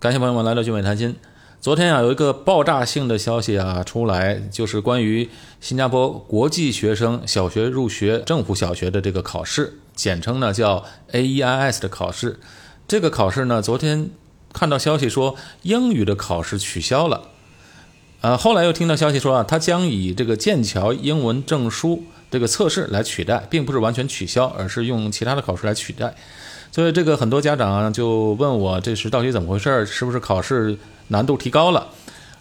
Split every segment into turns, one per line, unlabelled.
感谢朋友们来到聚美谈心。昨天啊，有一个爆炸性的消息啊出来，就是关于新加坡国际学生小学入学政府小学的这个考试，简称呢叫 AEIS 的考试。这个考试呢，昨天看到消息说英语的考试取消了，呃，后来又听到消息说啊，它将以这个剑桥英文证书这个测试来取代，并不是完全取消，而是用其他的考试来取代。所以这个很多家长就问我，这是到底怎么回事？是不是考试难度提高了？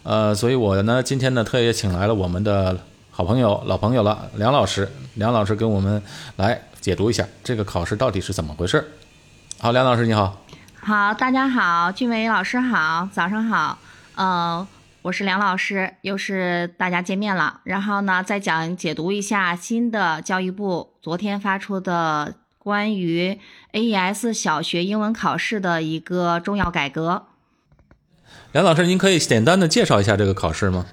呃，所以我呢今天呢特意请来了我们的好朋友、老朋友了，梁老师。梁老师跟我们来解读一下这个考试到底是怎么回事。好，梁老师你好。
好，大家好，俊伟老师好，早上好。呃，我是梁老师，又是大家见面了。然后呢，再讲解读一下新的教育部昨天发出的。关于 AES 小学英文考试的一个重要改革，
梁老师，您可以简单的介绍一下这个考试吗？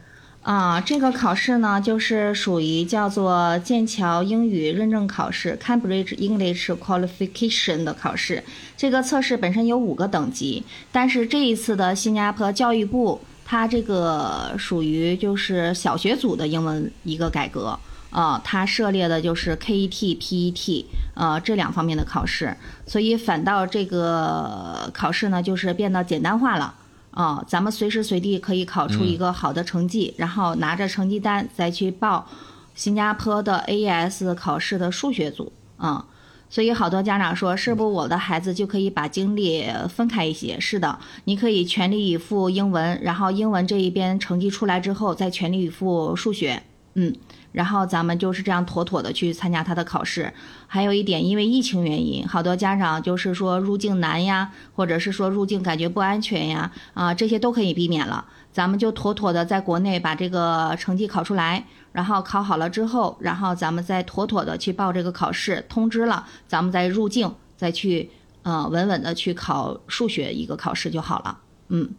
啊，这个考试呢，就是属于叫做剑桥英语认证考试 （Cambridge English Qualification） 的考试。这个测试本身有五个等级，但是这一次的新加坡教育部，它这个属于就是小学组的英文一个改革。呃，它涉猎的就是 KET、PET，呃，这两方面的考试，所以反倒这个考试呢，就是变得简单化了。啊，咱们随时随地可以考出一个好的成绩，然后拿着成绩单再去报新加坡的 AES 考试的数学组。啊，所以好多家长说，是不是我的孩子就可以把精力分开一些？是的，你可以全力以赴英文，然后英文这一边成绩出来之后，再全力以赴数学。嗯。然后咱们就是这样妥妥的去参加他的考试。还有一点，因为疫情原因，好多家长就是说入境难呀，或者是说入境感觉不安全呀，啊，这些都可以避免了。咱们就妥妥的在国内把这个成绩考出来，然后考好了之后，然后咱们再妥妥的去报这个考试，通知了，咱们再入境，再去呃稳稳的去考数学一个考试就好了。嗯，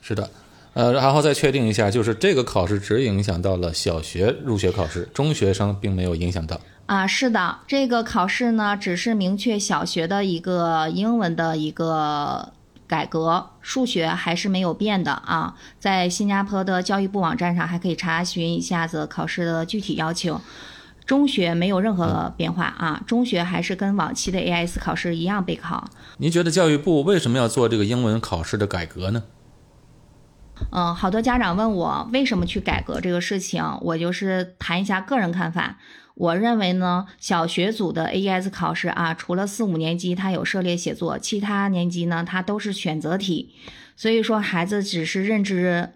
是的。呃，然后再确定一下，就是这个考试只影响到了小学入学考试，中学生并没有影响到。
啊，是的，这个考试呢，只是明确小学的一个英文的一个改革，数学还是没有变的啊。在新加坡的教育部网站上还可以查询一下子考试的具体要求。中学没有任何变化啊，中学还是跟往期的 AIS 考试一样备考。
您觉得教育部为什么要做这个英文考试的改革呢？
嗯，好多家长问我为什么去改革这个事情，我就是谈一下个人看法。我认为呢，小学组的 AES 考试啊，除了四五年级它有涉猎写作，其他年级呢它都是选择题，所以说孩子只是认知，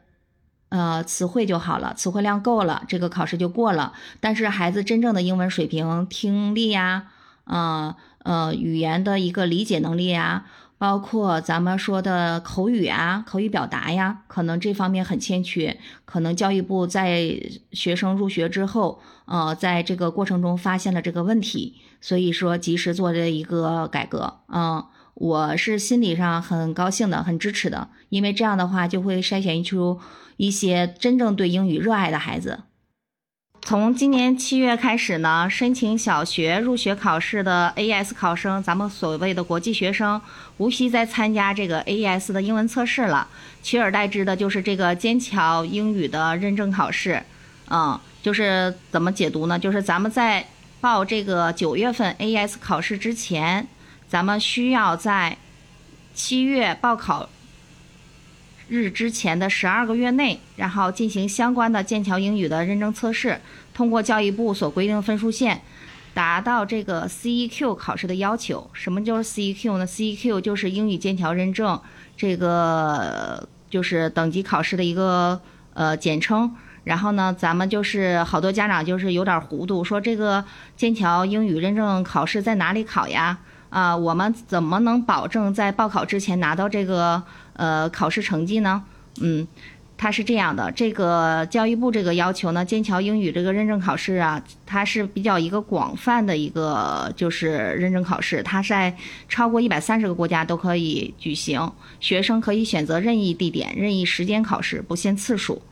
呃，词汇就好了，词汇量够了，这个考试就过了。但是孩子真正的英文水平、听力呀，呃呃，语言的一个理解能力呀。包括咱们说的口语啊、口语表达呀，可能这方面很欠缺。可能教育部在学生入学之后，呃，在这个过程中发现了这个问题，所以说及时做了一个改革。嗯，我是心理上很高兴的，很支持的，因为这样的话就会筛选出一些真正对英语热爱的孩子。从今年七月开始呢，申请小学入学考试的 AES 考生，咱们所谓的国际学生，无需再参加这个 AES 的英文测试了，取而代之的就是这个剑桥英语的认证考试。嗯，就是怎么解读呢？就是咱们在报这个九月份 AES 考试之前，咱们需要在七月报考。日之前的十二个月内，然后进行相关的剑桥英语的认证测试，通过教育部所规定分数线，达到这个 CEQ 考试的要求。什么就是 CEQ 呢？CEQ 就是英语剑桥认证，这个就是等级考试的一个呃简称。然后呢，咱们就是好多家长就是有点糊涂，说这个剑桥英语认证考试在哪里考呀？啊，我们怎么能保证在报考之前拿到这个呃考试成绩呢？嗯，它是这样的，这个教育部这个要求呢，剑桥英语这个认证考试啊，它是比较一个广泛的一个就是认证考试，它在超过一百三十个国家都可以举行，学生可以选择任意地点、任意时间考试，不限次数。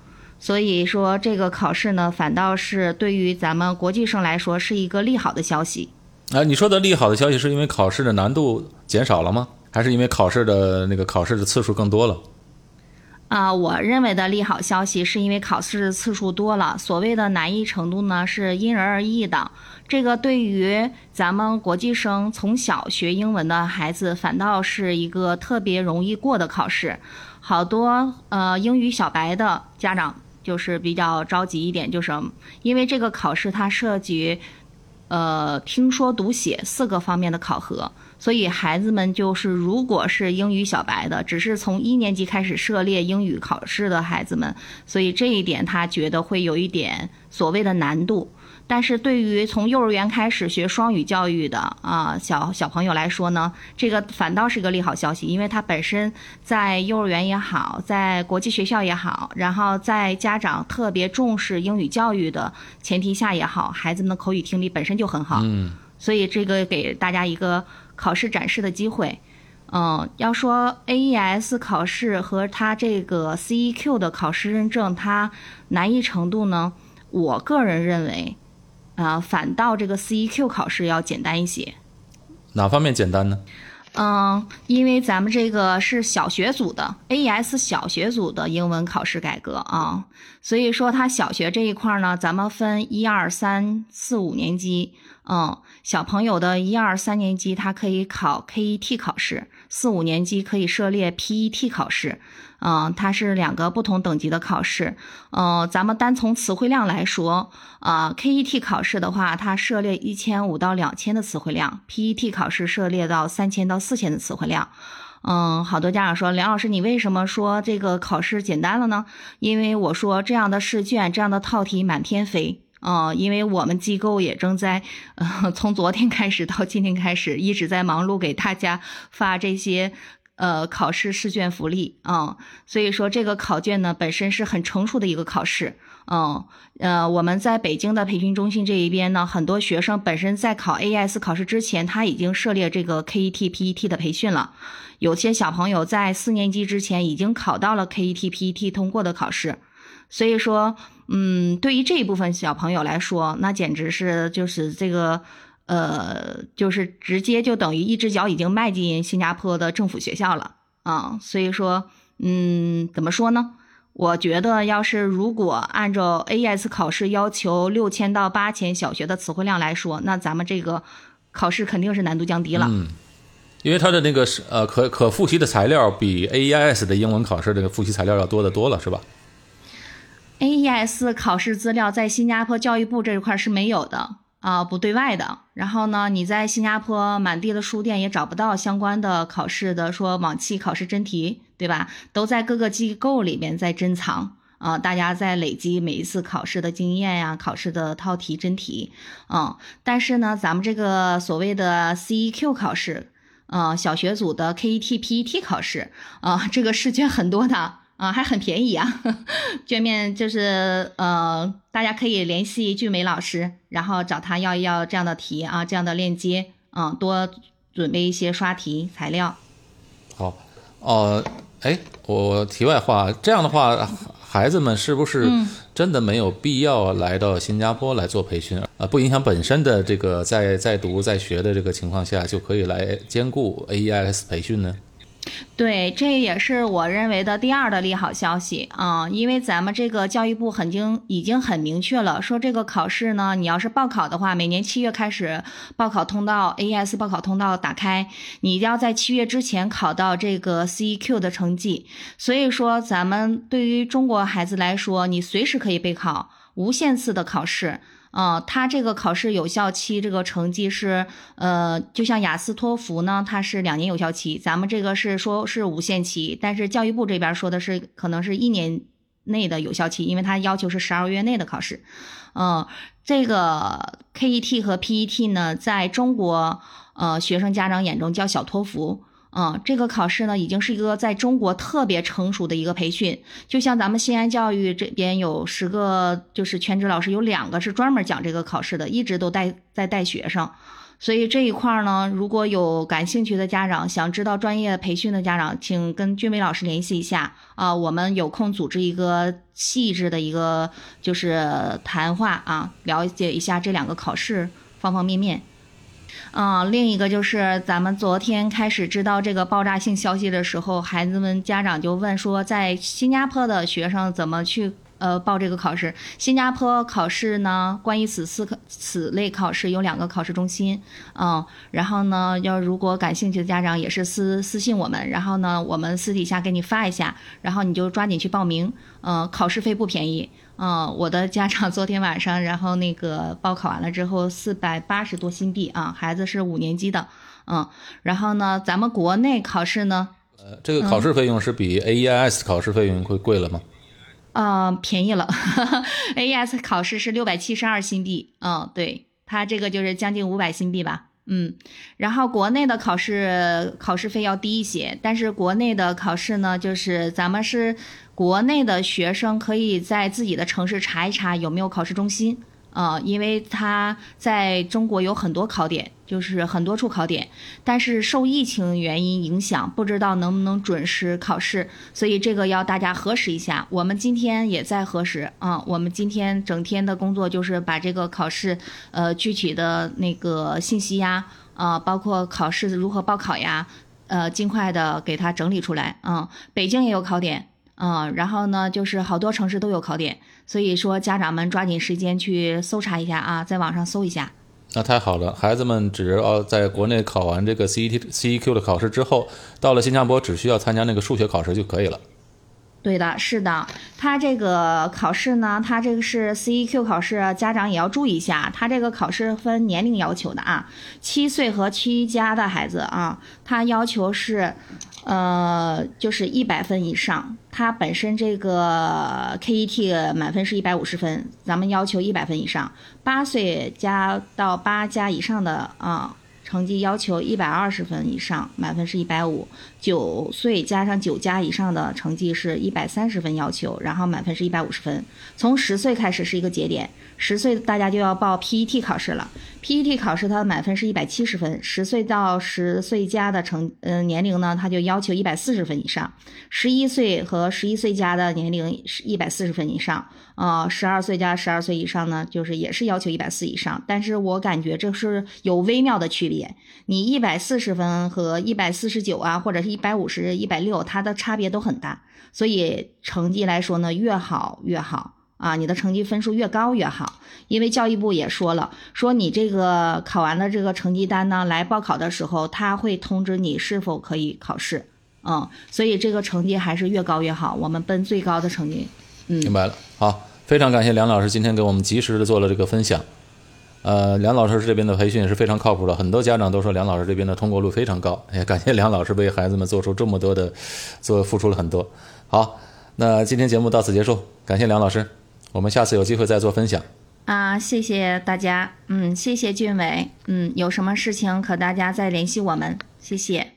所以说这个考试呢，反倒是对于咱们国际生来说是一个利好的消息。
啊，你说的利好的消息是因为考试的难度减少了吗？还是因为考试的那个考试的次数更多了？
啊，我认为的利好消息是因为考试次数多了，所谓的难易程度呢是因人而异的。这个对于咱们国际生从小学英文的孩子，反倒是一个特别容易过的考试。好多呃英语小白的家长就是比较着急一点，就是因为这个考试它涉及呃听说读写四个方面的考核。所以孩子们就是，如果是英语小白的，只是从一年级开始涉猎英语考试的孩子们，所以这一点他觉得会有一点所谓的难度。但是对于从幼儿园开始学双语教育的啊小小朋友来说呢，这个反倒是一个利好消息，因为他本身在幼儿园也好，在国际学校也好，然后在家长特别重视英语教育的前提下也好，孩子们的口语听力本身就很好。
嗯，
所以这个给大家一个。考试展示的机会，嗯，要说 AES 考试和它这个 CEQ 的考试认证，它难易程度呢？我个人认为，啊，反倒这个 CEQ 考试要简单一些。
哪方面简单呢？
嗯，因为咱们这个是小学组的 AES 小学组的英文考试改革啊，所以说他小学这一块呢，咱们分一二三四五年级。嗯，小朋友的一二三年级他可以考 KET 考试，四五年级可以涉猎 PET 考试。嗯，它是两个不同等级的考试。嗯，咱们单从词汇量来说，啊，KET 考试的话，它涉猎一千五到两千的词汇量；PET 考试涉猎到三千到四千的词汇量。嗯，好多家长说，梁老师，你为什么说这个考试简单了呢？因为我说这样的试卷、这样的套题满天飞。嗯，因为我们机构也正在，呃，从昨天开始到今天开始，一直在忙碌给大家发这些，呃，考试试卷福利啊。所以说，这个考卷呢本身是很成熟的一个考试。嗯，呃，我们在北京的培训中心这一边呢，很多学生本身在考 AS 考试之前，他已经涉猎这个 KET、PET 的培训了。有些小朋友在四年级之前已经考到了 KET、PET 通过的考试。所以说，嗯，对于这一部分小朋友来说，那简直是就是这个，呃，就是直接就等于一只脚已经迈进新加坡的政府学校了啊。所以说，嗯，怎么说呢？我觉得，要是如果按照 AES 考试要求六千到八千小学的词汇量来说，那咱们这个考试肯定是难度降低了。
嗯，因为它的那个是呃可可复习的材料比 AES 的英文考试这个复习材料要多得多了，是吧
？AES 考试资料在新加坡教育部这一块是没有的啊，不对外的。然后呢，你在新加坡满地的书店也找不到相关的考试的说往期考试真题，对吧？都在各个机构里面在珍藏啊，大家在累积每一次考试的经验呀，考试的套题真题啊。但是呢，咱们这个所谓的 CEQ 考试，啊，小学组的 KET、PET 考试啊，这个试卷很多的。啊，还很便宜啊！卷面就是呃，大家可以联系俊美老师，然后找他要一要这样的题啊，这样的链接啊，多准备一些刷题材料。
好，哦，哎，我题外话，这样的话，孩子们是不是真的没有必要来到新加坡来做培训啊？不影响本身的这个在在读在学的这个情况下，就可以来兼顾 AES 培训呢？
对，这也是我认为的第二的利好消息啊，因为咱们这个教育部已经已经很明确了，说这个考试呢，你要是报考的话，每年七月开始报考通道，AES 报考通道打开，你一定要在七月之前考到这个 CEQ 的成绩。所以说，咱们对于中国孩子来说，你随时可以备考，无限次的考试。嗯，它这个考试有效期，这个成绩是，呃，就像雅思、托福呢，它是两年有效期，咱们这个是说是无限期，但是教育部这边说的是可能是一年内的有效期，因为它要求是十二月内的考试。嗯，这个 KET 和 PET 呢，在中国呃学生家长眼中叫小托福。嗯，这个考试呢，已经是一个在中国特别成熟的一个培训。就像咱们西安教育这边有十个，就是全职老师，有两个是专门讲这个考试的，一直都带在带学生。所以这一块呢，如果有感兴趣的家长，想知道专业培训的家长，请跟俊伟老师联系一下啊，我们有空组织一个细致的一个就是谈话啊，了解一下这两个考试方方面面。嗯，另一个就是咱们昨天开始知道这个爆炸性消息的时候，孩子们家长就问说，在新加坡的学生怎么去呃报这个考试？新加坡考试呢，关于此次此类考试有两个考试中心，嗯，然后呢，要如果感兴趣的家长也是私私信我们，然后呢，我们私底下给你发一下，然后你就抓紧去报名，嗯，考试费不便宜。嗯，我的家长昨天晚上，然后那个报考完了之后，四百八十多新币啊，孩子是五年级的，嗯，然后呢，咱们国内考试呢，
呃，这个考试费用是比 AES 考试费用会贵了吗？
啊，便宜了，AES 考试是六百七十二新币，嗯，对，它这个就是将近五百新币吧，嗯，然后国内的考试考试费要低一些，但是国内的考试呢，就是咱们是。国内的学生可以在自己的城市查一查有没有考试中心，呃，因为他在中国有很多考点，就是很多处考点，但是受疫情原因影响，不知道能不能准时考试，所以这个要大家核实一下。我们今天也在核实，啊，我们今天整天的工作就是把这个考试，呃，具体的那个信息呀，啊，包括考试如何报考呀，呃，尽快的给它整理出来。嗯，北京也有考点。嗯，然后呢，就是好多城市都有考点，所以说家长们抓紧时间去搜查一下啊，在网上搜一下。
那太好了，孩子们只要在国内考完这个 CET、CEQ 的考试之后，到了新加坡只需要参加那个数学考试就可以了。
对的，是的，他这个考试呢，他这个是 CEQ 考试，家长也要注意一下，他这个考试分年龄要求的啊，七岁和七加的孩子啊，他要求是，呃，就是一百分以上，他本身这个 KET 满分是一百五十分，咱们要求一百分以上，八岁加到八加以上的啊。成绩要求一百二十分以上，满分是一百五。九岁加上九加以上的成绩是一百三十分要求，然后满分是一百五十分。从十岁开始是一个节点，十岁大家就要报 PET 考试了。PET 考试它的满分是一百七十分，十岁到十岁加的成嗯年龄呢，它就要求一百四十分以上。十一岁和十一岁加的年龄是一百四十分以上。啊，十二岁加十二岁以上呢，就是也是要求一百四以上，但是我感觉这是有微妙的区别。你一百四十分和一百四十九啊，或者是一百五十、一百六，它的差别都很大。所以成绩来说呢，越好越好啊，你的成绩分数越高越好。因为教育部也说了，说你这个考完了这个成绩单呢，来报考的时候，他会通知你是否可以考试。嗯，所以这个成绩还是越高越好，我们奔最高的成绩。
嗯明白了，好，非常感谢梁老师今天给我们及时的做了这个分享。呃，梁老师这边的培训是非常靠谱的，很多家长都说梁老师这边的通过率非常高。也感谢梁老师为孩子们做出这么多的，做付出了很多。好，那今天节目到此结束，感谢梁老师，我们下次有机会再做分享。
啊，谢谢大家，嗯，谢谢俊伟，嗯，有什么事情可大家再联系我们，谢谢。